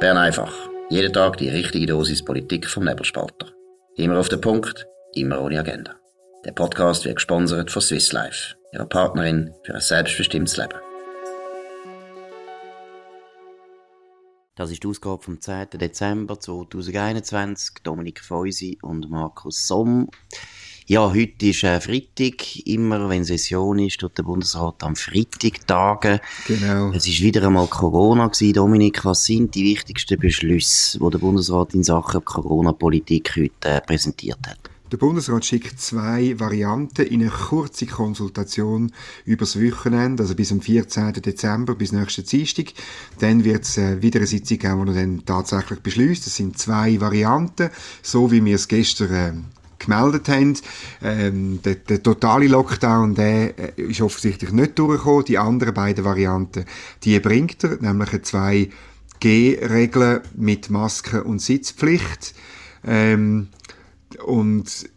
Bern einfach. Jeden Tag die richtige Dosis Politik vom Nebelspalter. Immer auf den Punkt, immer ohne Agenda. Der Podcast wird gesponsert von Swiss Life, ihrer Partnerin für ein selbstbestimmtes Leben. Das ist die Ausgabe vom 10. Dezember 2021. Dominik Feusi und Markus Somm. Ja, heute ist äh, Freitag. Immer wenn Session ist, tut der Bundesrat am Freitag tagen. Genau. Es ist wieder einmal Corona gewesen. Dominik, was sind die wichtigsten Beschlüsse, die der Bundesrat in Sachen Corona-Politik heute äh, präsentiert hat? Der Bundesrat schickt zwei Varianten in eine kurze Konsultation übers Wochenende, also bis am 14. Dezember, bis nächsten Dienstag. Dann wird es äh, wieder eine Sitzung geben, die dann tatsächlich beschließt. Das sind zwei Varianten, so wie wir es gestern äh, gemeldet haben. Ähm, der, der, totale Lockdown, der äh, ist offensichtlich nicht durchgekommen. Die anderen beiden Varianten, die bringt er, nämlich eine 2G-Regel mit Maske und Sitzpflicht. Ähm, und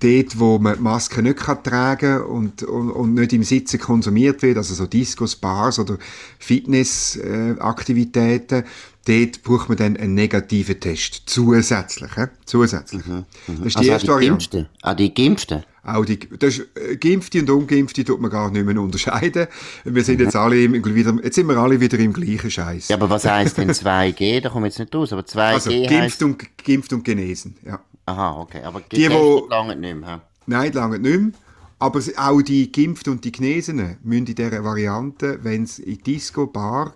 dort, wo man die Maske nicht kann tragen und, und, und nicht im Sitzen konsumiert wird, also so Discos, Bars oder Fitnessaktivitäten, äh, dort braucht man dann einen negativen Test. Zusätzlich. He? Zusätzlich. Mhm, mhm. Das ist die also erste Variante. Auch die Geimpften? Auch die, das ist, äh, Geimpfte und Ungeimpfte tut man gar nicht mehr unterscheiden. Wir sind jetzt alle im, wieder, jetzt sind wir alle wieder im gleichen Scheiß. Ja, aber was heisst denn 2G? Da kommen wir jetzt nicht raus, aber 2G Also, geimpft und, geimpft und genesen, ja. Aha, okay. Aber die, wo, lange nicht mehr. Nein, lange nicht mehr. Aber auch die Geimpften und die Genesenen müssen in dieser Variante, wenn sie in Disco, Bar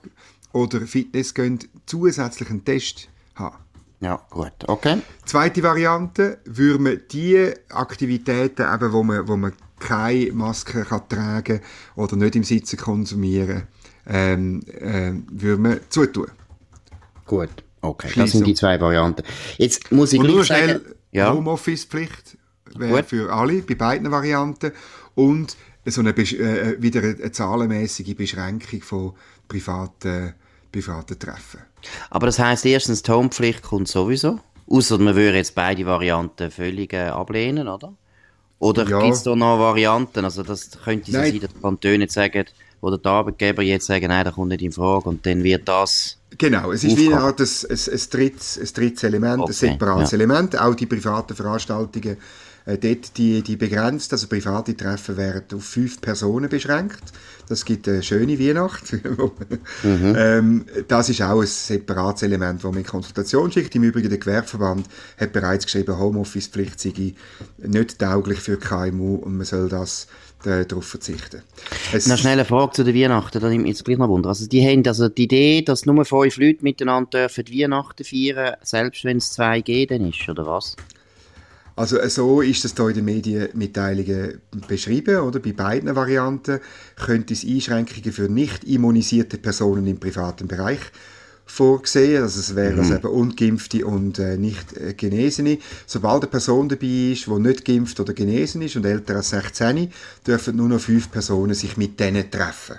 oder Fitness gehen, zusätzlich einen Test haben. Ja, gut, okay. Zweite Variante, würde man die Aktivitäten, eben, wo, man, wo man keine Maske kann tragen oder nicht im Sitzen konsumieren, ähm, äh, würde man zutun. Gut, okay. Das sind die zwei Varianten. Jetzt muss ich Und nur schnell ja. Homeoffice-Pflicht wäre für alle, bei beiden Varianten. Und so eine, äh, wieder eine zahlenmäßige Beschränkung von privaten, privaten Treffen. Aber das heisst, erstens, die Homepflicht kommt sowieso. Außer man würde jetzt beide Varianten völlig äh, ablehnen, oder? Oder ja. gibt es da noch Varianten? Also das könnte so sein, dass die Kantone sagen, oder die Arbeitgeber jetzt sagen, nein, das kommt nicht in Frage und dann wird das Genau, es ist wie eine Art ein, ein, ein, drittes, ein drittes Element, okay, ein separates ja. Element. Auch die privaten Veranstaltungen, äh, dort die, die begrenzt, also private Treffen werden auf fünf Personen beschränkt. Das gibt eine schöne Weihnacht. mhm. ähm, das ist auch ein separates Element, das man in Konsultation schickt. Im Übrigen, der Gewerbeverband hat bereits geschrieben, Homeoffice-Pflicht sei nicht tauglich für KMU und man soll das äh, darauf verzichten. Es eine schnelle Frage zu den Weihnachten, da nimmt mich jetzt gleich noch Wunder. Also die haben also die Idee, dass nur fünf Leute miteinander dürfen Weihnachten feiern, selbst wenn es 2G dann ist, oder was? Also äh, so ist das hier in den Medienmitteilungen beschrieben, oder? Bei beiden Varianten könnte es Einschränkungen für nicht immunisierte Personen im privaten Bereich vorgesehen. Also es wären mhm. eben Ungeimpfte und äh, nicht äh, Genesene. Sobald eine Person dabei ist, die nicht geimpft oder genesen ist und älter als 16, dürfen nur noch fünf Personen sich mit denen treffen.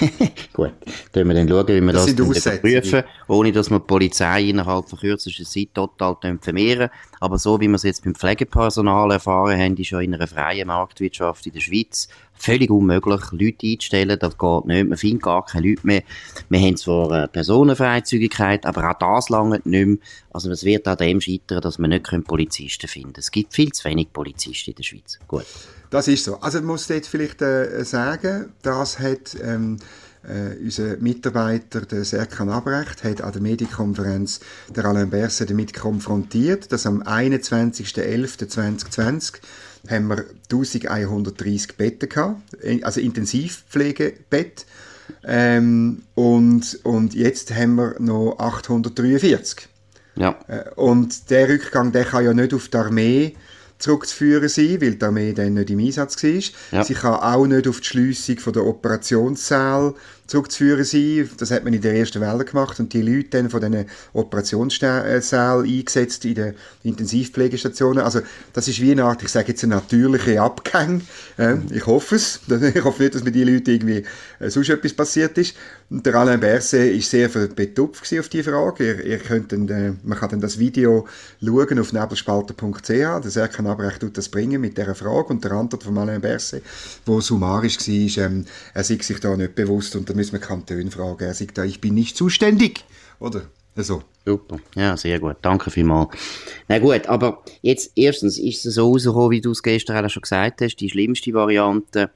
Gut, dann wir dann schauen, wie wir das, das prüfen, ohne dass wir die Polizei innerhalb von kürzester Zeit total vermehren. Aber so wie wir es jetzt beim Pflegepersonal erfahren haben, ist ja in einer freien Marktwirtschaft in der Schweiz völlig unmöglich, Leute einzustellen. Das geht nicht. Man findet gar keine Leute mehr. Wir haben zwar Personenfreizügigkeit, aber auch das lange nicht mehr. Also es wird an dem scheitern, dass wir nicht Polizisten finden können. Es gibt viel zu wenig Polizisten in der Schweiz. Gut. Das ist so. Also man muss jetzt vielleicht äh, sagen, das hat ähm, äh, unser Mitarbeiter, der Serkan Abrecht, hat an der Medienkonferenz der Alain Berset damit konfrontiert, dass am 21.11.2020 haben wir 1130 Betten gehabt, also Intensivpflegebett. Ähm, und, und jetzt haben wir noch 843. Ja. Äh, und der Rückgang, der kann ja nicht auf die Armee zurückzuführen sein, weil die Armee dann nicht im Einsatz war. Ja. Sie kann auch nicht auf die Schliessung der Operationssaal zurückzuführen sein. Das hat man in der ersten Welle gemacht und die Leute dann von diesen Operationssälen eingesetzt in den Intensivpflegestationen. Also das ist wie eine Art, ich sage jetzt, eine natürliche Abgang. ich hoffe es. Ich hoffe nicht, dass mit diesen Leuten irgendwie äh, sonst etwas passiert ist. Und der Alain Berset war sehr betupft auf diese Frage. Ihr, ihr könnt dann, äh, man kann dann das Video schauen auf nebelspalter.ch. Der Serkan Abrecht tut das bringen mit dieser Frage und der Antwort von Alain Berset, wo summarisch war, ähm, er sei sich da nicht bewusst und müssen wir Kantone fragen. Er sagt da, ich bin nicht zuständig. Oder? Also. Super, ja, sehr gut. Danke vielmals. Na gut, aber jetzt erstens ist es so rausgekommen, wie du es gestern schon gesagt hast, die schlimmste Variante,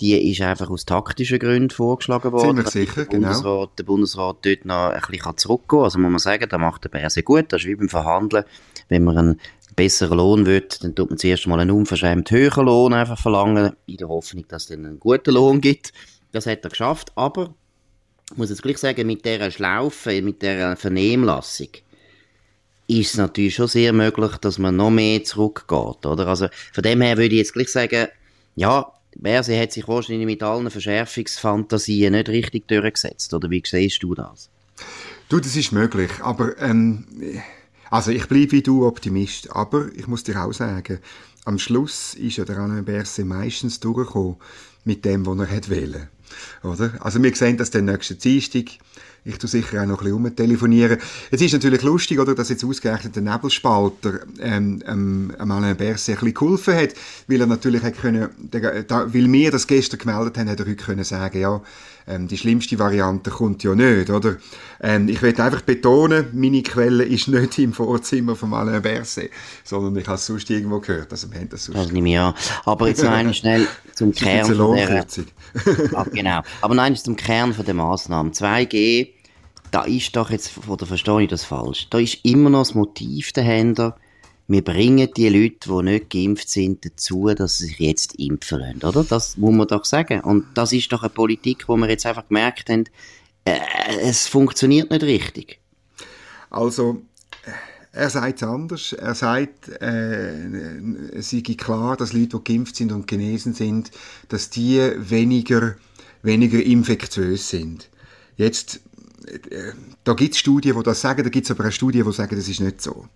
die ist einfach aus taktischen Gründen vorgeschlagen worden. Ziemlich sicher, der Bundesrat, genau. Der Bundesrat dort noch ein bisschen zurückgehen. Also muss man sagen, da macht der Bär sehr gut. Das ist wie beim Verhandeln. Wenn man einen besseren Lohn will, dann tut man zuerst mal einen unverschämt höheren Lohn einfach verlangen, in der Hoffnung, dass es dann einen guten Lohn gibt. Das hat er geschafft, aber ich muss jetzt gleich sagen, mit dieser Schlaufe, mit dieser Vernehmlassung, ist es natürlich schon sehr möglich, dass man noch mehr zurückgeht, oder? Also, von dem her würde ich jetzt gleich sagen, ja, Berse hat sich wahrscheinlich mit allen Verschärfungsfantasien nicht richtig durchgesetzt, oder wie siehst du das? Du, das ist möglich, aber, ähm, also ich bleibe wie du Optimist, aber ich muss dir auch sagen, am Schluss ist ja der Alain Berset meistens durchgekommen mit dem, was er hat wählen. Oder? Also wir sehen das dann nächsten Dienstag. Ich tu sicher auch noch ein bisschen telefonieren. Es ist natürlich lustig, oder, dass jetzt ausgerechnet der Nebelspalter ähm, ähm, Alain Berset ein bisschen geholfen hat, weil er natürlich hat können, da, weil wir das gestern gemeldet haben, hat er heute können sagen, ja, ähm, die schlimmste Variante kommt ja nicht, oder? Ähm, ich will einfach betonen, meine Quelle ist nicht im Vorzimmer von Alain Berset, sondern ich habe es sonst irgendwo gehört, also wir haben das sonst. Ich an. Aber jetzt noch einmal schnell zum Kern von der... ah, genau. Aber nein, zum Kern von der Massnahmen. 2G, da ist doch jetzt, oder verstehe ich das falsch, da ist immer noch das Motiv dahinter, wir bringen die Leute, die nicht geimpft sind, dazu, dass sie sich jetzt impfen lassen, oder? Das muss man doch sagen. Und das ist doch eine Politik, wo wir jetzt einfach gemerkt haben, äh, es funktioniert nicht richtig. Also, er sagt es anders. Er sagt, äh, es sei klar, dass Leute, die geimpft sind und genesen sind, dass die weniger, weniger infektiös sind. Jetzt, äh, da gibt es Studien, die das sagen, da gibt es aber auch Studien, die sagen, das ist nicht so.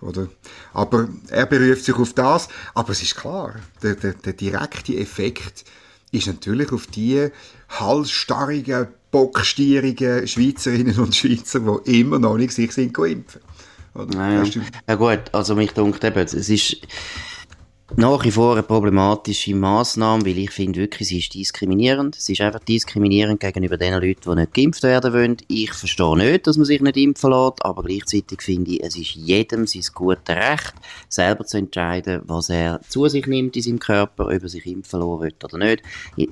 Oder? Aber er beruft sich auf das, aber es ist klar, der, der, der direkte Effekt ist natürlich auf die halsstarrigen, bockstierigen Schweizerinnen und Schweizer, die immer noch nicht sich sind impfen. Oder? Ja, ja. gut, also mich denkt eben, es ist nach wie vor eine problematische Massnahme, weil ich finde wirklich, sie ist diskriminierend. Sie ist einfach diskriminierend gegenüber den Leuten, die nicht geimpft werden wollen. Ich verstehe nicht, dass man sich nicht impfen lässt, aber gleichzeitig finde ich, es ist jedem sein gutes Recht, selber zu entscheiden, was er zu sich nimmt in seinem Körper, ob er sich impfen lassen will oder nicht.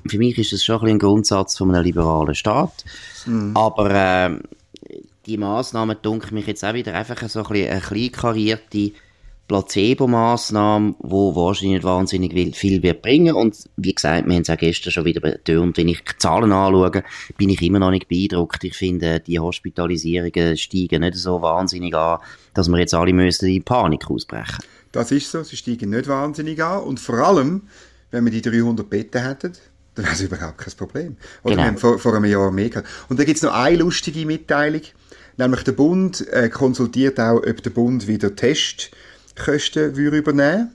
Für mich ist das schon ein, bisschen ein Grundsatz von einem liberalen Staat. Mhm. Aber äh, die Massnahmen dunkel mich jetzt auch wieder einfach so ein bisschen eine kleinkarierte Placebo-Massnahme, wo wahrscheinlich nicht wahnsinnig viel wird bringen. Und wie gesagt, wir haben es auch gestern schon wieder betont, wenn ich die Zahlen anschaue, bin ich immer noch nicht beeindruckt. Ich finde, die Hospitalisierungen steigen nicht so wahnsinnig an, dass wir jetzt alle müssen in Panik ausbrechen. Das ist so, sie steigen nicht wahnsinnig an. Und vor allem, wenn wir die 300 Betten hätten, dann wäre es überhaupt kein Problem. Oder genau. wir haben vor, vor einem Jahr mehr gehabt. Und da gibt es noch eine lustige Mitteilung, nämlich der Bund äh, konsultiert auch, ob der Bund wieder Test Kosten übernehmen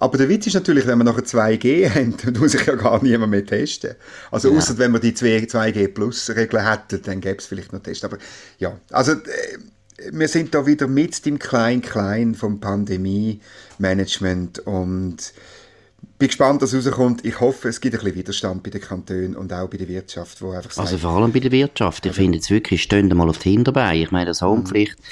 aber der Witz ist natürlich, wenn wir nachher 2G haben, dann muss ich ja gar niemand mehr testen. Also ja. außer wenn wir die 2G Plus Regeln hätten, dann gäbe es vielleicht noch Tests. Aber ja, also äh, wir sind da wieder mit dem Klein-Klein vom Pandemie-Management und bin gespannt, was rauskommt. Ich hoffe, es gibt ein bisschen Widerstand bei den Kantonen und auch bei der Wirtschaft, wo einfach Also vor allem bei der Wirtschaft. Ich also, finde jetzt wirklich, stehen mal auf die Hinterbeine. Ich meine, das Homepflicht, mhm.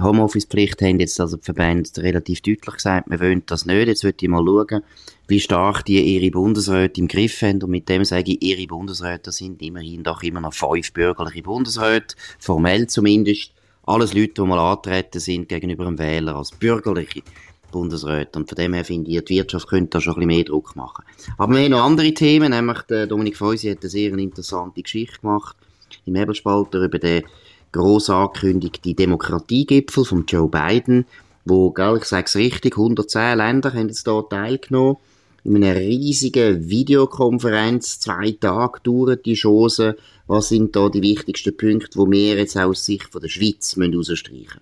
Homeoffice-Pflicht haben jetzt also die Verbände relativ deutlich gesagt, wir wollen das nicht. Jetzt würde ich mal schauen, wie stark die ihre Bundesräte im Griff haben. Und mit dem sage ich, ihre Bundesräte sind immerhin doch immer noch fünf bürgerliche Bundesräte, formell zumindest. Alles Leute, die mal antreten sind gegenüber dem Wähler als bürgerliche. Bundesräte. Und von dem her finde ich, die Wirtschaft könnte da schon ein bisschen mehr Druck machen. Aber wir haben noch andere Themen, nämlich der Dominik Feusi hat eine sehr interessante Geschichte gemacht im Hebelspalter über den gross angekündigten Demokratiegipfel von Joe Biden, wo, gell, ich sage es richtig, 110 Länder haben jetzt da teilgenommen. In einer riesigen Videokonferenz, zwei Tage dauert die Chance. Was sind da die wichtigsten Punkte, die wir jetzt aus Sicht von der Schweiz herausstreichen müssen?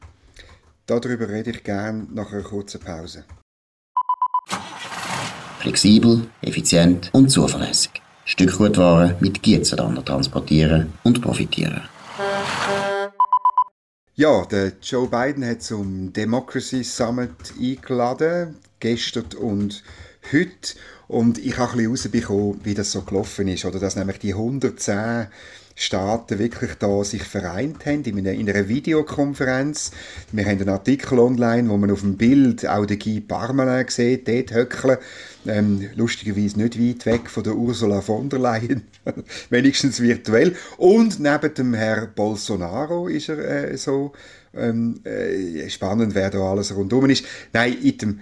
Darüber rede ich gern nach einer kurzen Pause. Flexibel, effizient und zuverlässig. Stückgutware mit Gietzenlander transportieren und profitieren. Ja, der Joe Biden hat zum Democracy Summit eingeladen, gestern und heute. Und ich habe ein bisschen rausbekommen, wie das so gelaufen ist. Oder dass nämlich die 110 Staaten wirklich da sich vereint haben in einer, in einer Videokonferenz. Wir haben einen Artikel online, wo man auf dem Bild auch den Guy Parmelin sieht, dort höckeln. Ähm, lustigerweise nicht weit weg von der Ursula von der Leyen, wenigstens virtuell. Und neben dem Herr Bolsonaro ist er äh, so ähm, äh, spannend, wer da alles rundum ist. Nein, in dem,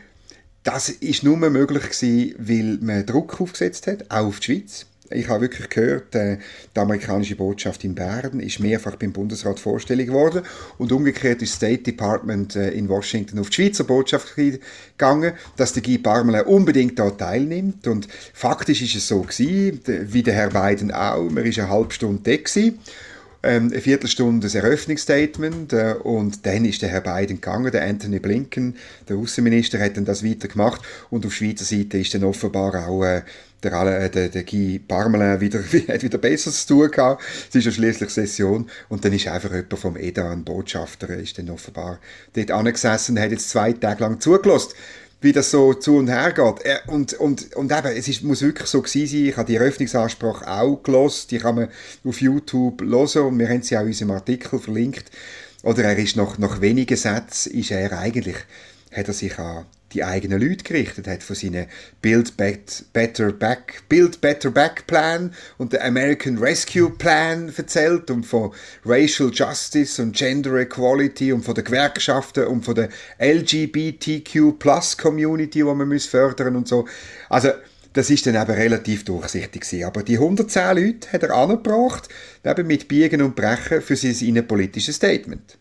das ist nur möglich gewesen, weil man Druck aufgesetzt hat, auch auf die Schweiz. Ich habe wirklich gehört, äh, die amerikanische Botschaft in Bern ist mehrfach beim Bundesrat vorstellig geworden und umgekehrt ist das State Department äh, in Washington auf die Schweizer Botschaft gegangen, dass der Guy Parmelin unbedingt da teilnimmt. Und faktisch ist es so gewesen, wie der Herr Biden auch, man ist eine halbe Stunde da ähm, eine Viertelstunde das Eröffnungsstatement äh, und dann ist der Herr Biden gegangen, der Anthony Blinken, der Außenminister, hat dann das weitergemacht. Und auf Schweizer Seite ist dann offenbar auch äh, der, äh, der, der Guy Parmelin wieder, hat wieder Besseres zu tun gehabt. Es ist ja schließlich Session. Und dann ist einfach jemand vom EDA, ein Botschafter, ist dann offenbar dort angesessen und hat jetzt zwei Tage lang zugelassen wie das so zu und her geht. Äh, und, und, und eben, es ist, muss wirklich so gewesen sein, ich habe die Eröffnungsansprache auch gelost, die kann man auf YouTube hören und wir haben sie auch in unserem Artikel verlinkt. Oder er ist nach, nach wenigen Sätzen, ist er eigentlich, hat er sich an die eigenen Leute gerichtet, hat von seinen Build Better Back, Build Better Back Plan und der American Rescue Plan erzählt und von Racial Justice und Gender Equality und von den Gewerkschaften und von der LGBTQ Plus Community, die man muss fördern und so. Also das ist dann eben relativ durchsichtig gewesen. Aber die 110 Leute hat er angebracht, eben mit Biegen und Brechen für sein innenpolitisches Statement.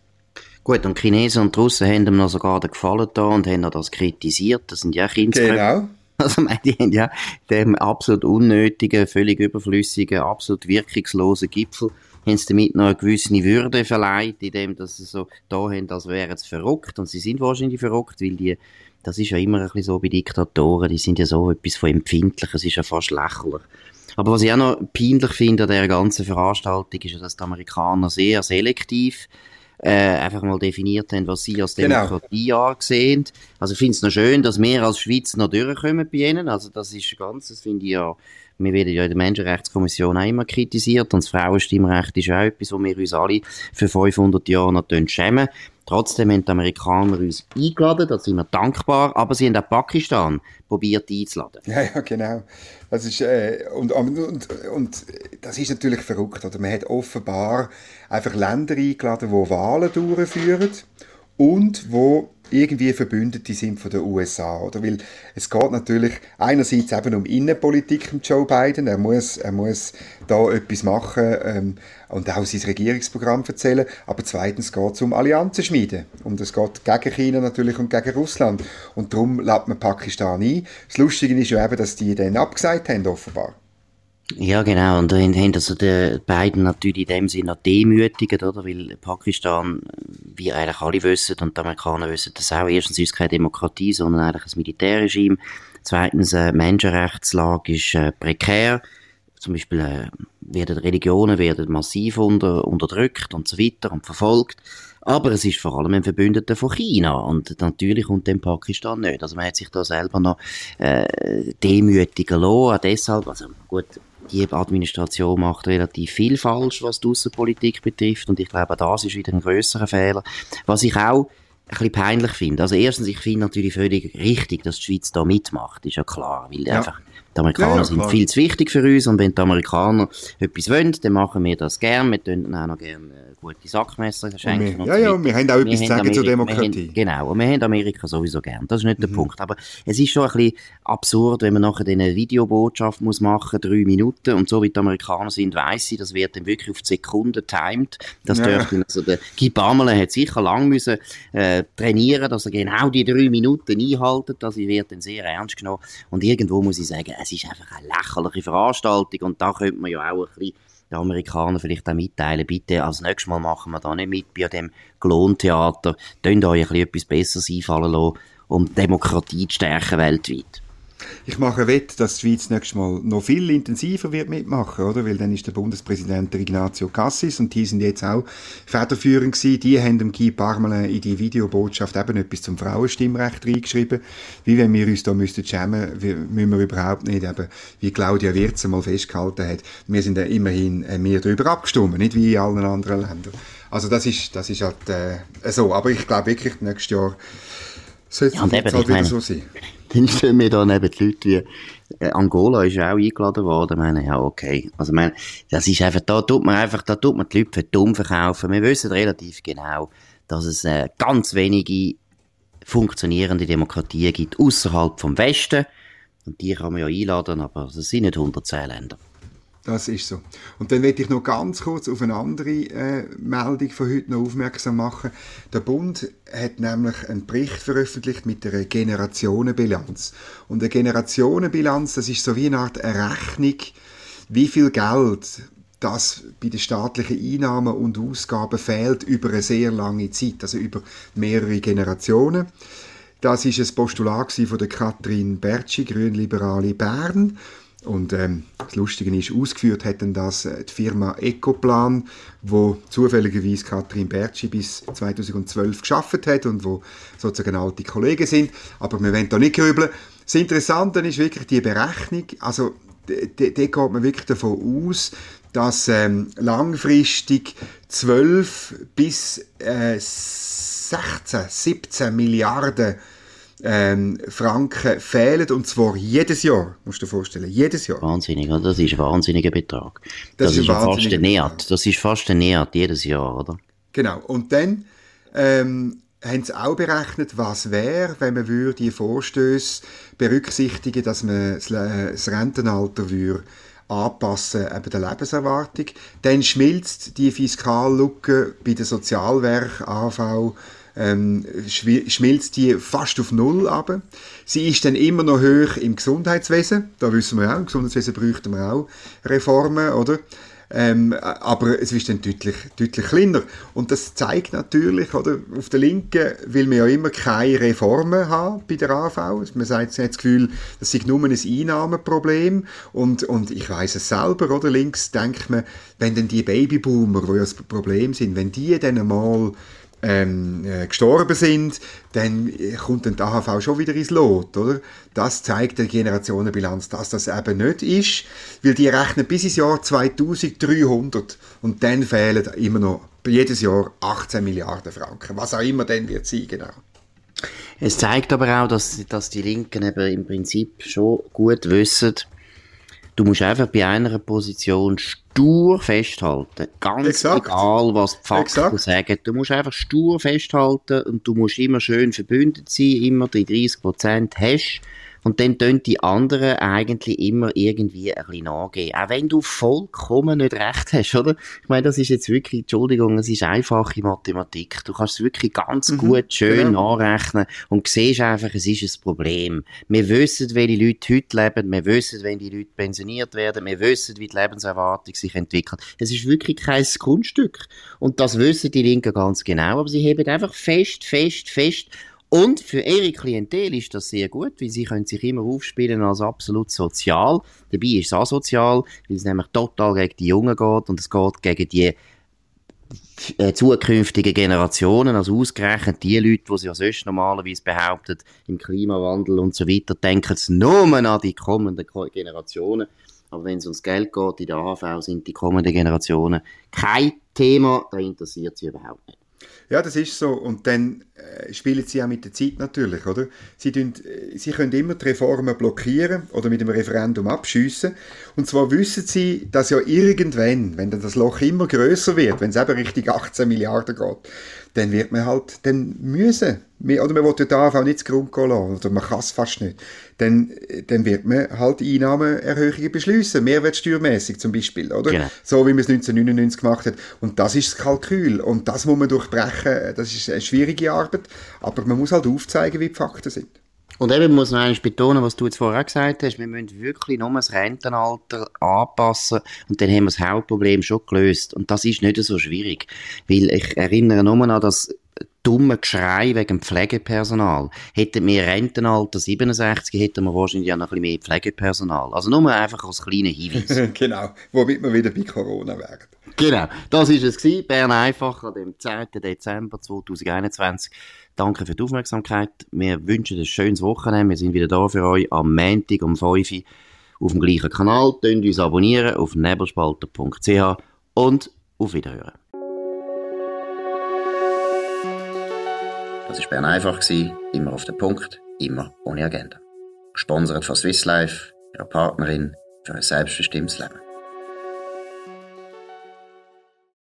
Gut, und die Chinesen und Russen haben ihm noch sogar den Gefallen da und haben das kritisiert. Das sind ja Kindsköpfe. Genau. Also, die haben ja dem absolut unnötigen, völlig überflüssigen, absolut wirkungslosen Gipfel haben sie damit noch eine gewisse Würde verleiht, indem dass sie so da haben, als wären sie verrückt. Und sie sind wahrscheinlich verrückt, weil die, das ist ja immer ein bisschen so bei Diktatoren, die sind ja so etwas von empfindlich, es ist ja fast lächerlich. Aber was ich auch noch peinlich finde an dieser ganzen Veranstaltung, ist ja, dass die Amerikaner sehr selektiv äh, einfach mal definiert haben, was sie als genau. Demokratie genau. ansehen. Also ich finde es noch schön, dass wir als Schweiz noch durchkommen bei ihnen. Also das ist ganz, das finde ich ja, wir werden ja in der Menschenrechtskommission auch immer kritisiert und das Frauenstimmrecht ist auch etwas, wo wir uns alle für 500 Jahre noch schämen. Trotzdem haben die Amerikaner uns eingeladen, da sind wir dankbar, aber sie haben auch Pakistan probiert einzuladen. Ja, ja, genau. Das ist, äh, und, und, und, das ist natürlich verrückt. Oder? Man hat offenbar einfach Länder eingeladen, die Wahlen durchführen und wo irgendwie Verbündete sind von den USA, oder? Weil es geht natürlich einerseits eben um Innenpolitik mit Joe Biden, er muss, er muss da etwas machen ähm, und auch sein Regierungsprogramm erzählen, aber zweitens geht es um Allianzen schmieden und es geht gegen China natürlich und gegen Russland und darum lädt man Pakistan ein. Das Lustige ist ja eben, dass die dann abgesagt haben, offenbar. Ja, genau. Und dann haben also die beiden natürlich in dem Sinne demütigt, oder? Weil Pakistan, wie eigentlich alle wissen, und die Amerikaner wissen das auch, erstens ist es keine Demokratie, sondern eigentlich ein Militärregime. Zweitens, äh, Menschenrechtslage ist äh, prekär. Zum Beispiel äh, werden Religionen werden massiv unter, unterdrückt und so weiter und verfolgt. Aber es ist vor allem ein Verbündeter von China und natürlich kommt dem Pakistan nicht. Also man hat sich da selber noch äh, demütigen lassen. Deshalb, also gut, die Administration macht relativ viel falsch, was die Außenpolitik betrifft. Und ich glaube, das ist wieder ein größerer Fehler. Was ich auch ein bisschen peinlich finde. Also erstens, ich finde natürlich völlig richtig, dass die Schweiz da mitmacht, ist ja klar, weil ja. einfach die Amerikaner ja, ja, sind viel zu wichtig für uns und wenn die Amerikaner etwas wollen, dann machen wir das gern. Wir tun auch noch gerne äh, gute Sackmesser schenken. Ja, ja, wir haben auch etwas zu sagen zur Demokratie. Haben, genau, und wir haben Amerika sowieso gern. Das ist nicht mhm. der Punkt. Aber es ist schon ein bisschen absurd, wenn man nachher eine Videobotschaft muss machen, drei Minuten, und so wie die Amerikaner sind, weiss ich, das wird dann wirklich auf die Sekunde timed. Das ja. dürfte, also der Guy Pamela hat sicher lang müssen, äh, trainieren, dass er genau die drei Minuten einhaltet. Das wird dann sehr ernst genommen. Und irgendwo muss ich sagen, es ist einfach eine lächerliche Veranstaltung und da könnte man ja auch ein bisschen den Amerikanern vielleicht auch mitteilen, bitte, als nächstes Mal machen wir da nicht mit bei dem Klontheater, könnt euch ein bisschen etwas Besseres einfallen lassen, um Demokratie zu stärken weltweit. Ich mache Wett, dass die Schweiz nächstes Mal noch viel intensiver wird mitmachen, oder? Weil dann ist der Bundespräsident der Ignazio Cassis und die sind jetzt auch federführend gewesen. Die haben dem Guy Parmelin in die Videobotschaft eben etwas zum Frauenstimmrecht reingeschrieben. Wie wenn wir uns da müssten schämen, müssen wir überhaupt nicht eben, wie Claudia Wirz mal festgehalten hat. Wir sind ja immerhin äh, mehr darüber abgestimmt, nicht wie in allen anderen Ländern. Also das ist, das ist halt äh, so. Aber ich glaube wirklich, nächstes Jahr sollte ja, es halt wieder so sein dann stehen wir da neben die Leute wie, äh, Angola ist auch eingeladen worden. Ich meine, ja, okay. Also, ich meine, das ist einfach, da tut man einfach, da tut man die Leute für dumm verkaufen. Wir wissen relativ genau, dass es äh, ganz wenige funktionierende Demokratien gibt, außerhalb vom Westen. Und die kann man ja einladen, aber es sind nicht 110 Länder. Das ist so. Und dann werde ich noch ganz kurz auf eine andere äh, Meldung von heute noch aufmerksam machen. Der Bund hat nämlich einen Bericht veröffentlicht mit einer Generationenbilanz. Und eine Generationenbilanz, das ist so wie eine Art Errechnung, wie viel Geld das bei den staatlichen Einnahmen und Ausgaben fehlt über eine sehr lange Zeit, also über mehrere Generationen. Das ist ein Postulat von der Katrin Bertschi, Grünliberale Bern. Und ähm, das Lustige ist, ausgeführt hätten das äh, die Firma Ecoplan, wo zufälligerweise Katrin Bertschi bis 2012 geschafft hat und wo sozusagen alte Kollegen sind. Aber wir wollen da nicht grübeln. Das Interessante ist wirklich die Berechnung. Also da geht man wirklich davon aus, dass ähm, langfristig 12 bis äh, 16, 17 Milliarden ähm, Franken fehlen und zwar jedes Jahr, musst du dir vorstellen, jedes Jahr. Wahnsinnig, oder? Das ist ein wahnsinniger Betrag. Das, das ist, ist fast ein Nährt, das ist fast ein Nährt jedes Jahr, oder? Genau, und dann ähm, haben sie auch berechnet, was wäre, wenn man würde die Vorstöße berücksichtigen, dass man das, äh, das Rentenalter würde anpassen eben der Lebenserwartung. Dann schmilzt die Fiskallücke bei den Sozialwerk, AV, ähm, schmilzt die fast auf Null ab. Sie ist dann immer noch hoch im Gesundheitswesen. Da wissen wir auch, im Gesundheitswesen bräuchten wir auch Reformen, oder? Ähm, aber es ist dann deutlich, deutlich kleiner. Und das zeigt natürlich, oder, auf der Linken will man ja immer keine Reformen haben bei der AV. Man sagt, man hat das Gefühl, das ist nur ein Einnahmenproblem. Und, und ich weiß es selber, oder, links denkt man, wenn dann die Babyboomer, die ja das Problem sind, wenn die dann mal ähm, äh, gestorben sind, dann kommt dann die AHV schon wieder ins Lot, oder? Das zeigt die Generationenbilanz, dass das eben nicht ist, weil die rechnen bis ins Jahr 2300 und dann fehlen immer noch jedes Jahr 18 Milliarden Franken, was auch immer dann wird sein, genau. Es zeigt aber auch, dass, dass die Linken eben im Prinzip schon gut wissen, Du musst einfach bei einer Position stur festhalten. Ganz Exakt. egal, was die Fakten Exakt. sagen. Du musst einfach stur festhalten und du musst immer schön verbündet sein, immer die 30 Prozent hast und dann tun die anderen eigentlich immer irgendwie ein bisschen nachgehen. Auch wenn du vollkommen nicht recht hast, oder? Ich meine, das ist jetzt wirklich, Entschuldigung, es ist einfache Mathematik. Du kannst es wirklich ganz mhm, gut, schön genau. nachrechnen und siehst einfach, es ist ein Problem. Wir wissen, welche Leute heute leben, wir wissen, wenn die Leute pensioniert werden, wir wissen, wie die Lebenserwartung sich entwickelt. Es ist wirklich kein Kunststück. Und das wissen die Linken ganz genau, aber sie heben einfach fest, fest, fest und für ihre Klientel ist das sehr gut, weil sie können sich immer aufspielen als absolut sozial. Dabei ist es asozial, weil es nämlich total gegen die Jungen geht und es geht gegen die äh, zukünftigen Generationen, also ausgerechnet die Leute, die sich ja sonst normalerweise behaupten, im Klimawandel und so weiter, denken es nur an die kommenden Generationen. Aber wenn es ums Geld geht in der AV, sind die kommenden Generationen kein Thema, da interessiert sie überhaupt nicht. Ja, das ist so. Und dann äh, spielen sie auch mit der Zeit natürlich, oder? Sie, tun, äh, sie können immer die Reformen blockieren oder mit dem Referendum abschiessen. Und zwar wissen sie, dass ja irgendwann, wenn dann das Loch immer größer wird, wenn es eben Richtung 18 Milliarden geht, dann wird man halt dann müssen, oder man will den AV nicht Grund gehen lassen, oder man kann es fast nicht, dann, dann wird man halt Einnahmeerhöhungen beschließen, mehrwertsteuermäßig zum Beispiel, oder? Genau. So wie man es 1999 gemacht hat. Und das ist das Kalkül. Und das muss man durchbrechen. Das ist eine schwierige Arbeit, aber man muss halt aufzeigen, wie die Fakten sind. Und eben muss noch einmal betonen, was du jetzt vorher gesagt hast, wir müssen wirklich nur das Rentenalter anpassen und dann haben wir das Hauptproblem schon gelöst. Und das ist nicht so schwierig, weil ich erinnere nur an das dummen Geschrei wegen Pflegepersonal. Hätten wir Rentenalter 67, hätten wir wahrscheinlich auch noch ein bisschen mehr Pflegepersonal. Also nur einfach als kleiner Hinweis. genau, womit wir wieder bei Corona werden. Genau, das war es gewesen. Bern einfach an dem 10. Dezember 2021. Danke für die Aufmerksamkeit. Wir wünschen ein schönes Wochenende. Wir sind wieder da für euch am Montag um 5 Uhr auf dem gleichen Kanal. Könnt uns abonnieren auf nebelspalter.ch und auf Wiederhören. Das war Bern einfach, immer auf den Punkt, immer ohne Agenda. Gesponsert von Swiss Life, ihrer Partnerin für ein selbstbestimmtes Leben.